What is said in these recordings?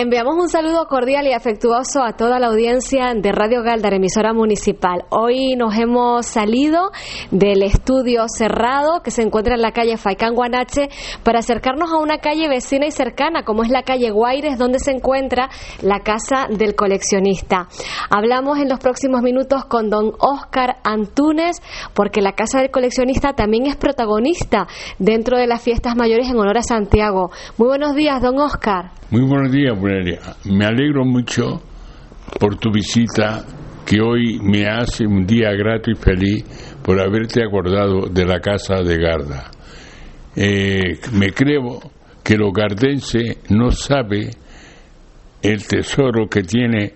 Enviamos un saludo cordial y afectuoso a toda la audiencia de Radio Galdar, emisora municipal. Hoy nos hemos salido del estudio cerrado que se encuentra en la calle Faicán Guanache para acercarnos a una calle vecina y cercana como es la calle Guaires donde se encuentra la casa del coleccionista. Hablamos en los próximos minutos con don Oscar Antúnez porque la casa del coleccionista también es protagonista dentro de las fiestas mayores en honor a Santiago. Muy buenos días, don Oscar. Muy buenos días, Me alegro mucho por tu visita que hoy me hace un día grato y feliz por haberte acordado de la casa de Garda. Eh, me creo que el gardense no sabe el tesoro que tiene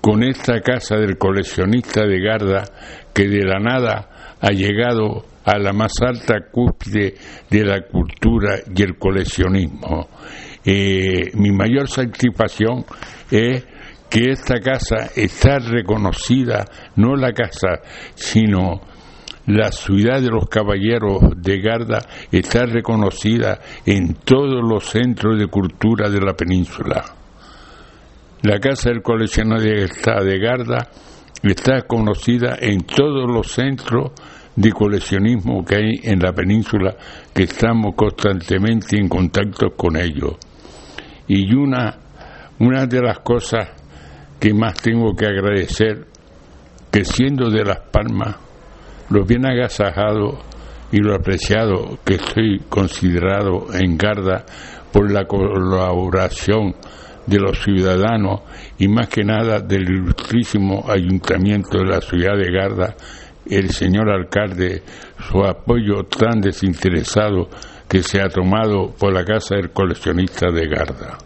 con esta casa del coleccionista de Garda que de la nada ha llegado a la más alta cúspide de la cultura y el coleccionismo. Eh, mi mayor satisfacción es que esta casa está reconocida, no la casa, sino la ciudad de los caballeros de Garda está reconocida en todos los centros de cultura de la península. La casa del coleccionista de Garda está conocida en todos los centros de coleccionismo que hay en la península, que estamos constantemente en contacto con ellos. Y una, una de las cosas que más tengo que agradecer, que siendo de Las Palmas, lo bien agasajado y lo apreciado que estoy considerado en Garda por la colaboración de los ciudadanos y más que nada del ilustrísimo ayuntamiento de la ciudad de Garda, el señor alcalde, su apoyo tan desinteresado que se ha tomado por la Casa del Coleccionista de Garda.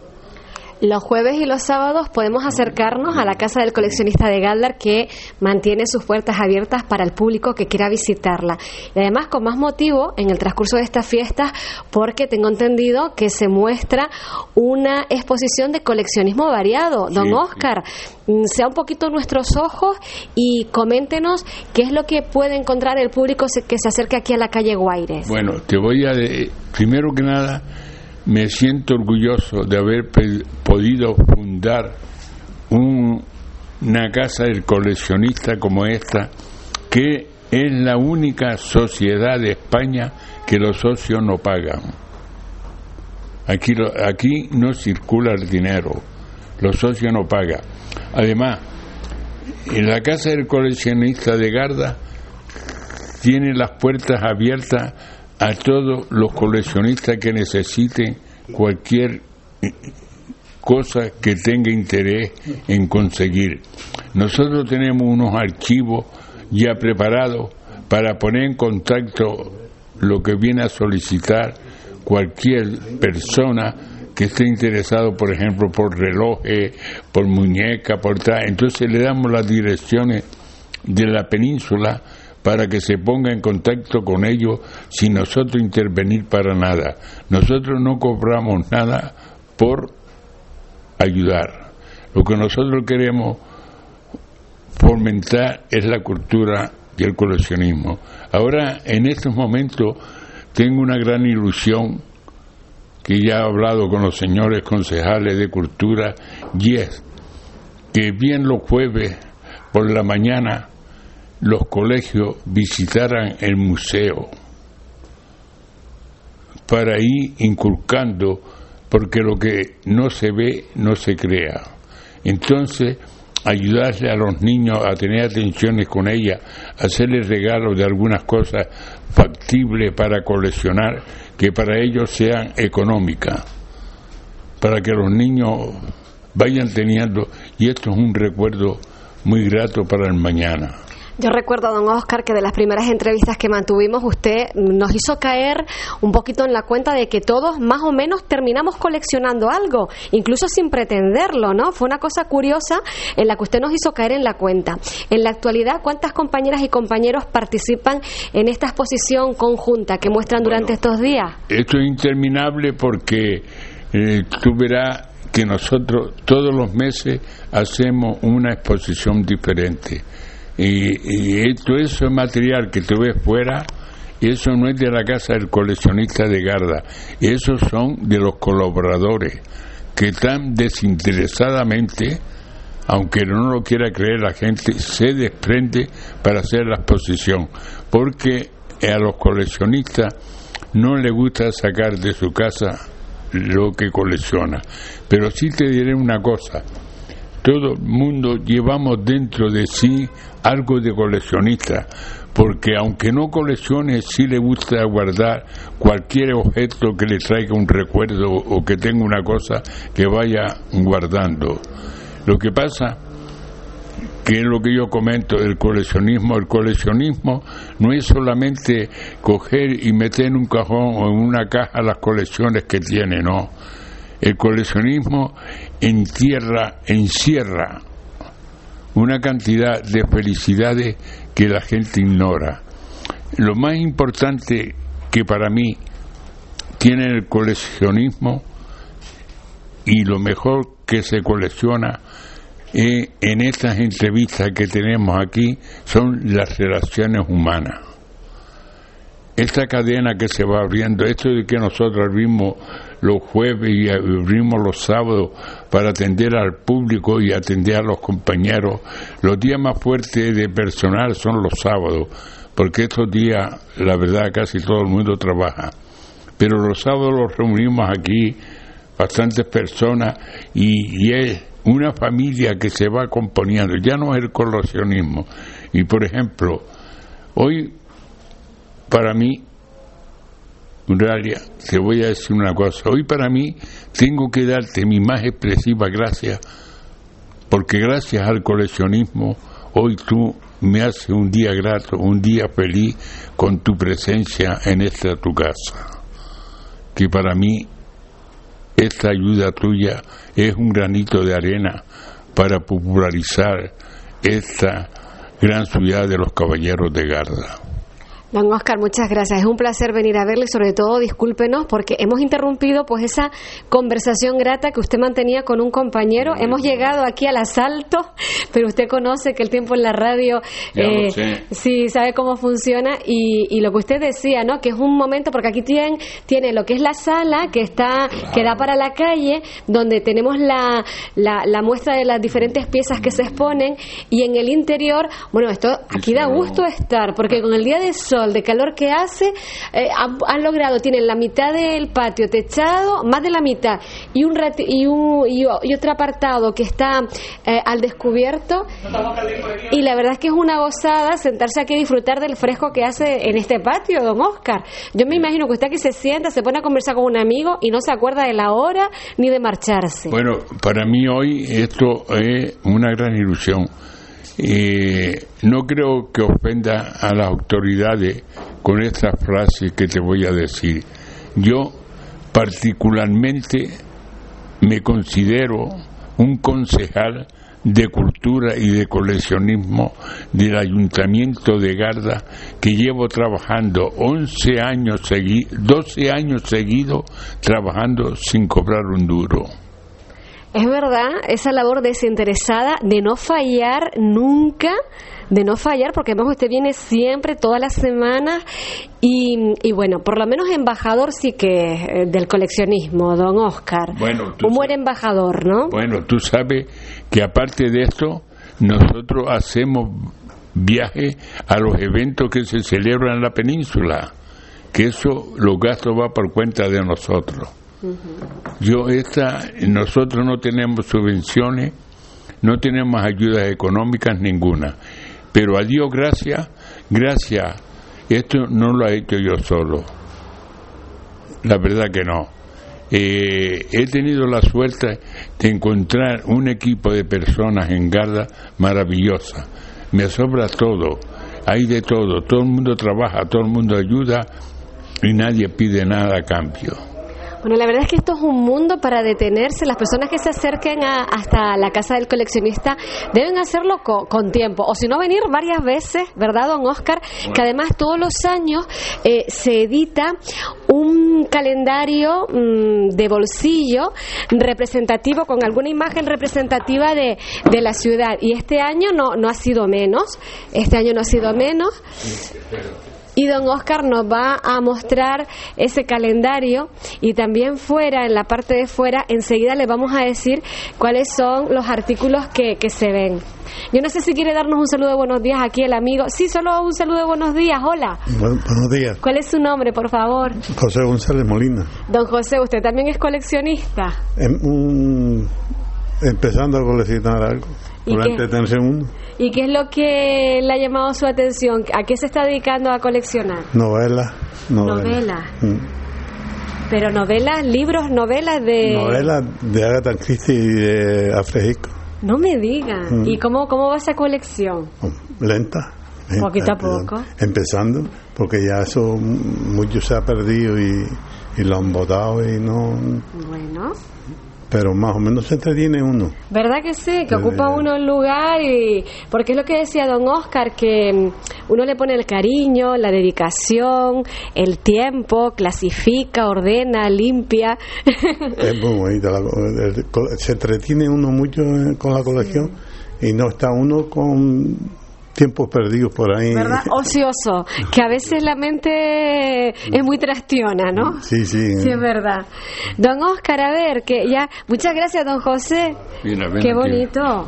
Los jueves y los sábados podemos acercarnos a la Casa del Coleccionista de Galdar que mantiene sus puertas abiertas para el público que quiera visitarla. Y además con más motivo en el transcurso de estas fiestas porque tengo entendido que se muestra una exposición de coleccionismo variado. Don Oscar, mm, sea un poquito nuestros ojos y coméntenos qué es lo que puede encontrar el público que se acerque aquí a la calle Guaires. Bueno, te voy a... primero que nada me siento orgulloso de haber podido fundar una casa del coleccionista como esta, que es la única sociedad de España que los socios no pagan. Aquí, aquí no circula el dinero, los socios no pagan. Además, en la casa del coleccionista de Garda tiene las puertas abiertas a todos los coleccionistas que necesiten cualquier cosa que tenga interés en conseguir. Nosotros tenemos unos archivos ya preparados para poner en contacto lo que viene a solicitar cualquier persona que esté interesado, por ejemplo, por relojes, por muñeca, por tal. Entonces le damos las direcciones de la península para que se ponga en contacto con ellos sin nosotros intervenir para nada. Nosotros no cobramos nada por ayudar. Lo que nosotros queremos fomentar es la cultura y el coleccionismo. Ahora, en estos momentos, tengo una gran ilusión que ya he hablado con los señores concejales de cultura y es que bien los jueves por la mañana los colegios visitaran el museo para ir inculcando, porque lo que no se ve no se crea. Entonces, ayudarle a los niños a tener atenciones con ella, hacerles regalos de algunas cosas factibles para coleccionar, que para ellos sean económicas, para que los niños vayan teniendo, y esto es un recuerdo muy grato para el mañana. Yo recuerdo, don Oscar, que de las primeras entrevistas que mantuvimos, usted nos hizo caer un poquito en la cuenta de que todos más o menos terminamos coleccionando algo, incluso sin pretenderlo, ¿no? Fue una cosa curiosa en la que usted nos hizo caer en la cuenta. En la actualidad, ¿cuántas compañeras y compañeros participan en esta exposición conjunta que muestran durante estos días? Esto es interminable porque eh, tú verás que nosotros todos los meses hacemos una exposición diferente y, todo eso material que tú ves fuera, eso no es de la casa del coleccionista de Garda, esos son de los colaboradores que tan desinteresadamente, aunque no lo quiera creer la gente, se desprende para hacer la exposición, porque a los coleccionistas no les gusta sacar de su casa lo que colecciona. Pero sí te diré una cosa, todo el mundo llevamos dentro de sí algo de coleccionista, porque aunque no coleccione, sí le gusta guardar cualquier objeto que le traiga un recuerdo o que tenga una cosa que vaya guardando. Lo que pasa que es lo que yo comento del coleccionismo. El coleccionismo no es solamente coger y meter en un cajón o en una caja las colecciones que tiene, no. El coleccionismo entierra, encierra una cantidad de felicidades que la gente ignora. Lo más importante que para mí tiene el coleccionismo y lo mejor que se colecciona en estas entrevistas que tenemos aquí son las relaciones humanas. Esta cadena que se va abriendo, esto de que nosotros abrimos los jueves y abrimos los sábados para atender al público y atender a los compañeros, los días más fuertes de personal son los sábados, porque estos días, la verdad, casi todo el mundo trabaja. Pero los sábados los reunimos aquí, bastantes personas, y, y es una familia que se va componiendo, ya no es el coleccionismo. Y por ejemplo, hoy para mí, Te voy a decir una cosa, hoy para mí tengo que darte mi más expresiva gracias, porque gracias al coleccionismo, hoy tú me haces un día grato, un día feliz con tu presencia en esta tu casa, que para mí esta ayuda tuya es un granito de arena para popularizar esta gran ciudad de los caballeros de Garda. Don Oscar, muchas gracias. Es un placer venir a verle y sobre todo discúlpenos porque hemos interrumpido pues esa conversación grata que usted mantenía con un compañero. Hemos llegado aquí al asalto, pero usted conoce que el tiempo en la radio eh, sí sabe cómo funciona y, lo que usted decía, ¿no? Que es un momento porque aquí tiene, tiene lo que es la sala que está que da para la calle donde tenemos la, la, muestra de las diferentes piezas que se exponen y en el interior, bueno, esto aquí da gusto estar porque con el día de sol de calor que hace, eh, han, logrado, tienen la mitad del patio techado, más de la mitad, y un, y, un y, otro apartado que está eh, al descubierto. Y la verdad es que es una gozada sentarse aquí y disfrutar del fresco que hace en este patio, don Oscar. Yo me imagino que usted aquí se sienta, se pone a conversar con un amigo y no se acuerda de la hora ni de marcharse. Bueno, para mí hoy esto es una gran ilusión eh, no creo que ofenda a las autoridades con esta frase que te voy a decir. Yo particularmente me considero un concejal de cultura y de coleccionismo del ayuntamiento de Garda que llevo trabajando 11 años seguidos, 12 años seguidos trabajando sin cobrar un duro. Es verdad, esa labor desinteresada de no fallar nunca, de no fallar, porque que usted viene siempre, todas las semanas, y, bueno, por lo menos embajador sí que es eh, del coleccionismo, don Oscar. Bueno, Un buen embajador, ¿no? Bueno, tú sabes que aparte de esto, nosotros hacemos viajes a los eventos que se celebran en la península, que eso, los gastos va por cuenta de nosotros. Yo esta, nosotros no tenemos subvenciones, no tenemos ayudas económicas ninguna, pero a Dios gracias, gracias, esto no lo he hecho yo solo, la verdad que no. Eh, he tenido la suerte de encontrar un equipo de personas en Garda maravillosa. Me asombra todo, hay de todo, todo el mundo trabaja, todo el mundo ayuda y nadie pide nada a cambio. Bueno, la verdad es que esto es un mundo para detenerse. Las personas que se acerquen hasta la casa del coleccionista deben hacerlo con, tiempo, o si no, venir varias veces, ¿verdad, don Oscar? Que además todos los años eh, se edita un calendario mm, de bolsillo representativo, con alguna imagen representativa de, de la ciudad. Y este año no, no ha sido menos. Este año no ha sido menos. Y don Oscar nos va a mostrar ese calendario y también fuera, en la parte de fuera, enseguida le vamos a decir cuáles son los artículos que, que se ven. Yo no sé si quiere darnos un saludo de buenos días aquí el amigo. Sí, solo un saludo de buenos días. Hola. buenos días. ¿Cuál es su nombre, por favor? José González Molina. Don José, ¿usted también es coleccionista? Em, empezando a coleccionar algo. ¿Y qué? ¿Y qué es lo que le ha llamado su atención? ¿A qué se está dedicando a coleccionar? Novelas. Novelas. Novela. Mm. Pero novelas, libros, novelas de... Novelas de Agatha Christie y de Alfred no me diga. Mm. ¿Y cómo, cómo va esa colección? Oh, lenta. Poquito a poco. Empezando, porque ya eso mucho se ha perdido y, y lo han votado y no. Bueno pero más o menos se entretiene uno. ¿Verdad que sí? Que ocupa uno el lugar y... Porque es lo que decía don Oscar, que mm, uno le pone el cariño, la dedicación, el tiempo, clasifica, ordena, limpia. Es muy bonita. se entretiene uno mucho con la colección y no está uno con tiempos perdidos por ahí. ¿Verdad? Ocioso, que a veces la mente es muy trastiona, ¿no? Sí, sí. Sí, es verdad. Don Oscar, a ver, que ya... Muchas gracias, don José. Qué bonito.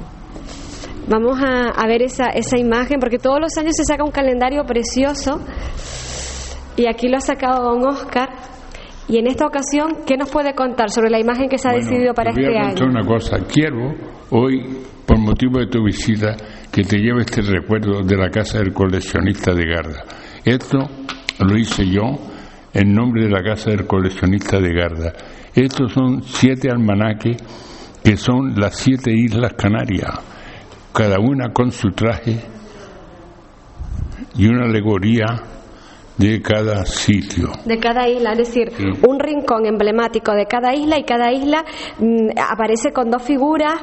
Vamos a, a, ver esa, esa imagen, porque todos los años se saca un calendario precioso. Y aquí lo ha sacado don Oscar. Y en esta ocasión, ¿qué nos puede contar sobre la imagen que se ha decidido para este año? una cosa. Quiero hoy, motivo de tu visita, que te lleve este recuerdo de la casa del coleccionista de Garda. Esto lo hice yo en nombre de la casa del coleccionista de Garda. Estos son siete almanaques que son las siete islas Canarias, cada una con su traje y una alegoría de cada sitio. De cada isla, es decir, un rincón emblemático de cada isla y cada isla mm, aparece con dos figuras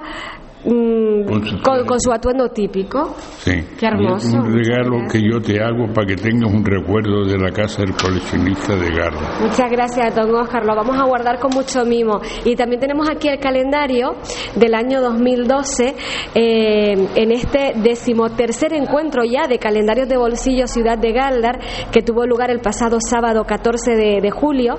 Mm, con, su, atuendo típico. Sí. Qué hermoso. Un regalo que yo te hago para que tengas un recuerdo de la casa del coleccionista de Garda. Muchas gracias, don Oscar. Lo vamos a guardar con mucho mimo. Y también tenemos aquí el calendario del año 2012 eh, en este decimotercer encuentro ya de calendarios de bolsillo Ciudad de Galdar que tuvo lugar el pasado sábado 14 de, julio.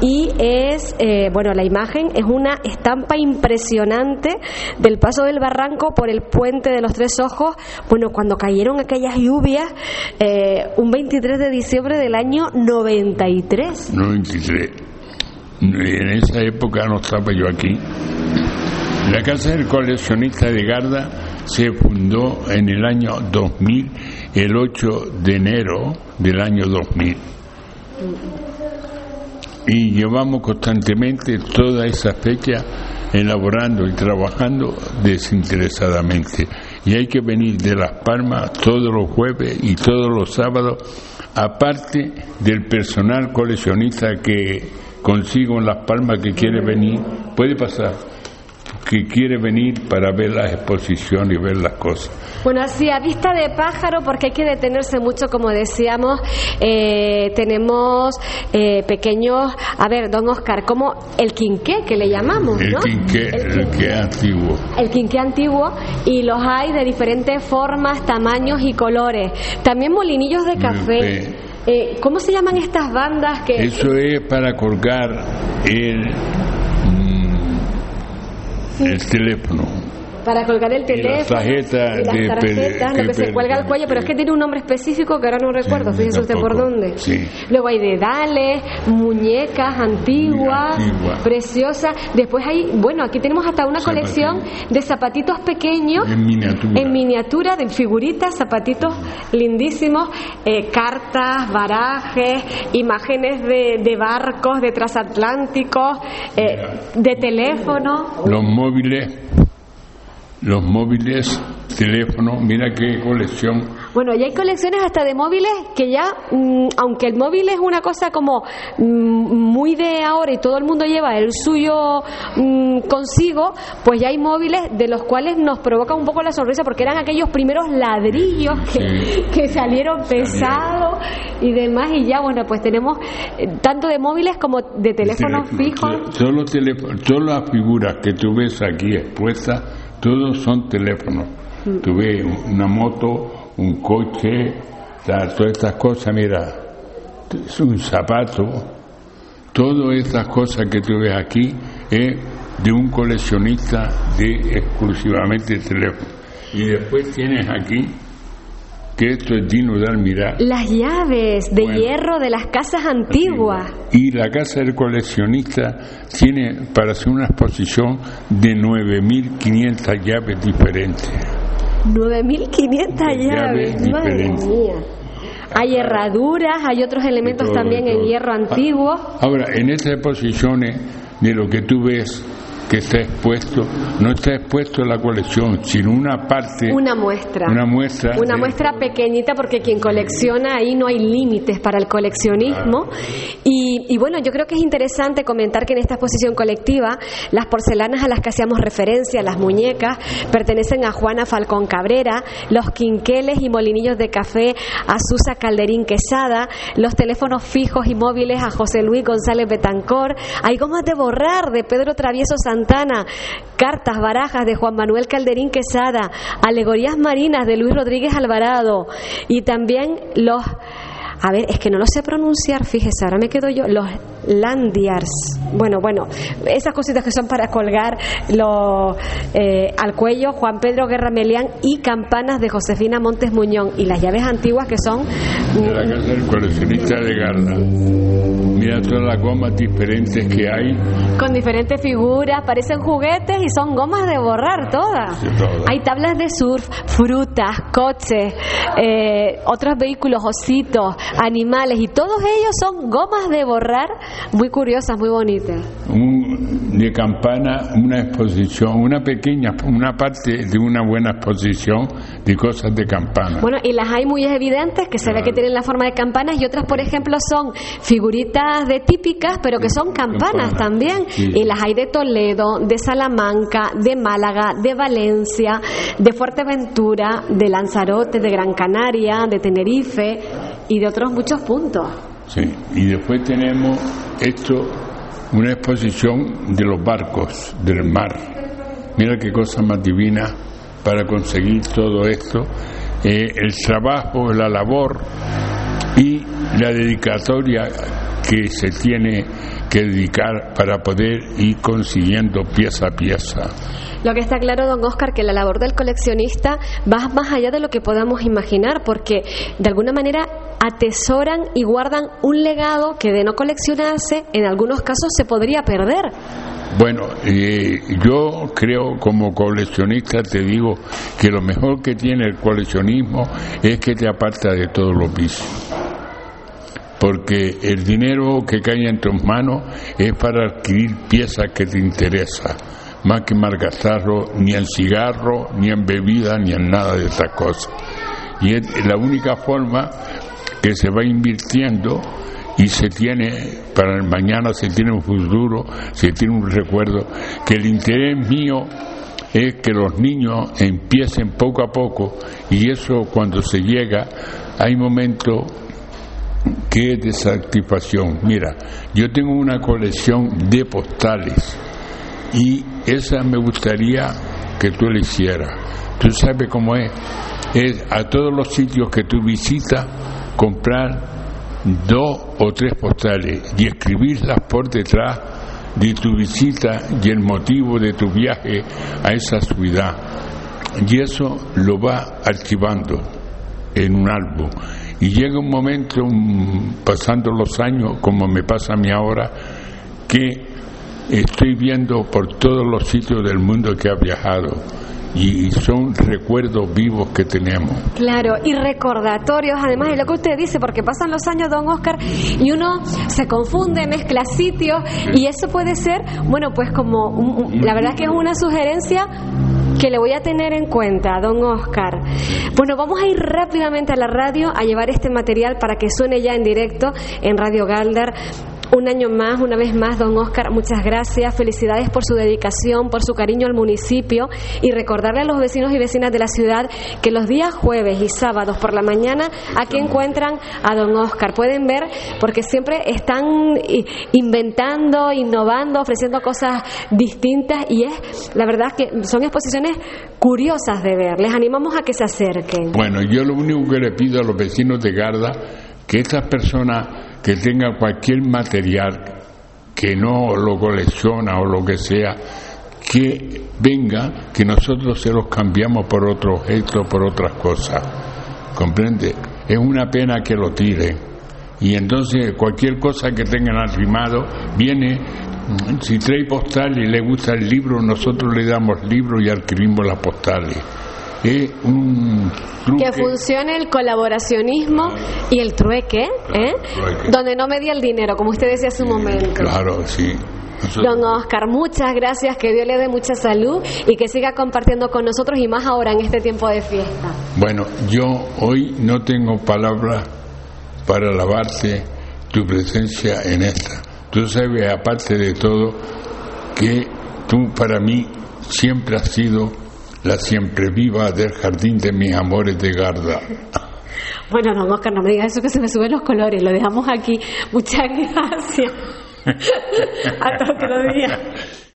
Y es, eh, bueno, la imagen es una estampa impresionante del pasado del barranco por el puente de los Tres Ojos, bueno, cuando cayeron aquellas lluvias, eh, un 23 de diciembre del año 93. 93. En esa época no estaba yo aquí. La Casa del Coleccionista de Garda se fundó en el año 2000, el 8 de enero del año 2000. Y llevamos constantemente toda esa fecha elaborando y trabajando desinteresadamente. Y hay que venir de Las Palmas todos los jueves y todos los sábados, aparte del personal coleccionista que consigo en Las Palmas que quiere venir, puede pasar que quiere venir para ver las exposiciones y ver las cosas. Bueno, así a vista de pájaro, porque hay que detenerse mucho, como decíamos, eh, tenemos eh, pequeños, a ver, don Oscar, como el quinqué que le llamamos, el ¿no? Quinqué, el quinqué, antiguo. El quinqué antiguo y los hay de diferentes formas, tamaños y colores. También molinillos de café. Eh, ¿Cómo se llaman estas bandas que...? Eso es para colgar el el teléfono para colgar el teléfono. las tarjetas, las tarjetas lo que se cuelga al cuello, pero es que tiene un nombre específico que ahora no recuerdo, fíjese usted por dónde. Luego hay dedales, muñecas antiguas, preciosas. Después hay, bueno, aquí tenemos hasta una colección de zapatitos pequeños. En miniatura. En miniatura, de figuritas, zapatitos lindísimos, eh, cartas, barajes, imágenes de, de barcos, de transatlánticos, eh, de teléfono. Los móviles los móviles, teléfonos, mira qué colección. Bueno, ya hay colecciones hasta de móviles que ya, mm, aunque el móvil es una cosa como mm, muy de ahora y todo el mundo lleva el suyo mm, consigo, pues ya hay móviles de los cuales nos provoca un poco la sonrisa porque eran aquellos primeros ladrillos que, salieron pesados y demás y ya, bueno, pues tenemos eh, tanto de móviles como de teléfonos fijos. Todas las figuras que tú ves aquí expuestas todos son teléfonos. Mm. Tuve una moto, un coche, todas estas cosas, mira, un zapato, todas estas cosas que tú ves aquí es de un coleccionista de exclusivamente teléfono. Y después tienes aquí que esto es digno de admirar. Las llaves de hierro de las casas antiguas. Y la casa del coleccionista tiene para hacer una exposición de 9.500 llaves diferentes. 9.500 llaves, madre mía. Hay herraduras, hay otros elementos también en hierro antiguo. Ahora, en estas exposiciones de lo que tú ves que está expuesto, no está expuesto en la colección, sino una parte. Una muestra. Una muestra. Una muestra pequeñita porque quien colecciona ahí no hay límites para el coleccionismo. Y, y, bueno, yo creo que es interesante comentar que en esta exposición colectiva las porcelanas a las que hacíamos referencia, las muñecas, pertenecen a Juana Falcón Cabrera, los quinqueles y molinillos de café a Susa Calderín Quesada, los teléfonos fijos y móviles a José Luis González Betancor, hay gomas de borrar de Pedro Travieso Santana, cartas, barajas de Juan Manuel Calderín Quesada, alegorías marinas de Luis Rodríguez Alvarado y también los a ver, es que no lo sé pronunciar, fíjese, ahora me quedo yo, los landiars. Bueno, bueno, esas cositas que son para colgar lo, eh, al cuello, Juan Pedro Guerra Melián y campanas de Josefina Montes Muñón y las llaves antiguas que son... De la casa del coleccionista de Garda. Mira todas las gomas diferentes que hay. Con diferentes figuras, parecen juguetes y son gomas de borrar todas. Sí, todo. Hay tablas de surf, frutas, coches, eh, otros vehículos, ositos, animales y todos ellos son gomas de borrar muy curiosas, muy bonitas. Un, de campana, una exposición, una pequeña, una parte de una buena exposición de cosas de campana. Bueno, y las hay muy evidentes que se ve que tienen la forma de campanas y otras, por ejemplo, son figuritas de típicas, pero que son campanas Campana. también. Sí. Y las hay de Toledo, de Salamanca, de Málaga, de Valencia, de Fuerteventura, de Lanzarote, de Gran Canaria, de Tenerife y de otros muchos puntos. Sí, y después tenemos esto, una exposición de los barcos del mar. Mira qué cosa más divina para conseguir todo esto. Eh, el trabajo, la labor y la dedicatoria que se tiene que dedicar para poder ir consiguiendo pieza a pieza. Lo que está claro, don Oscar, que la labor del coleccionista va más allá de lo que podamos imaginar, porque de alguna manera atesoran y guardan un legado que de no coleccionarse, en algunos casos se podría perder. Bueno, yo creo como coleccionista te digo que lo mejor que tiene el coleccionismo es que te aparta de todos los vicios. Porque el dinero que cae en tus manos es para adquirir piezas que te interesan, más que malgastarlo ni en cigarro, ni en bebida, ni en nada de estas cosas. Y es la única forma que se va invirtiendo y se tiene para el mañana se tiene un futuro, se tiene un recuerdo, que el interés mío es que los niños empiecen poco a poco y eso cuando se llega hay momentos que es de satisfacción. Mira, yo tengo una colección de postales y esa me gustaría que tú la hicieras. Tú sabes cómo es. Es a todos los sitios que tú visitas comprar dos o tres postales y escribirlas por detrás de tu visita y el motivo de tu viaje a esa ciudad. Y eso lo va archivando en un álbum. Y llega un momento, pasando los años, como me pasa a mí ahora, que estoy viendo por todos los sitios del mundo que ha viajado y son recuerdos vivos que tenemos. Claro, y recordatorios, además de lo que usted dice, porque pasan los años, don Oscar, y uno se confunde, mezcla sitios, y eso puede ser, bueno, pues como, un- la verdad que es una sugerencia que le voy a tener en cuenta, don Oscar. Bueno, vamos a ir rápidamente a la radio a llevar este material para que suene ya en directo en Radio Galder. Un año más, una vez más, don Oscar, muchas gracias. Felicidades por su dedicación, por su cariño al municipio y recordarle a los vecinos y vecinas de la ciudad que los días jueves y sábados por la mañana aquí encuentran a don Oscar. Pueden ver porque siempre están inventando, innovando, ofreciendo cosas distintas y es, la verdad que son exposiciones curiosas de ver. Les animamos a que se acerquen. Bueno, yo lo único que le pido a los vecinos de Garda, que estas personas que tenga cualquier material que no lo colecciona o lo que sea, que venga, que nosotros se los cambiamos por otro objeto, por otras cosas. ¿Comprende? Es una pena que lo tiren. Y entonces cualquier cosa que tengan arrimado viene, si trae postal y le gusta el libro, nosotros le damos libro y adquirimos las postales un Que funcione el colaboracionismo y el trueque, ¿eh? Donde no media el dinero, como usted decía hace un momento. Claro, sí. Don Oscar, muchas gracias, que Dios le dé mucha salud y que siga compartiendo con nosotros y más ahora en este tiempo de fiesta. Bueno, yo hoy no tengo palabras para alabarte tu presencia en esta. Tú sabes, aparte de todo, que tú para mí siempre has sido la siempre viva del jardín de mis amores de Garda. Bueno, no, Oscar, no me digas eso que se me suben los colores, lo dejamos aquí. Muchas gracias. A todos los días.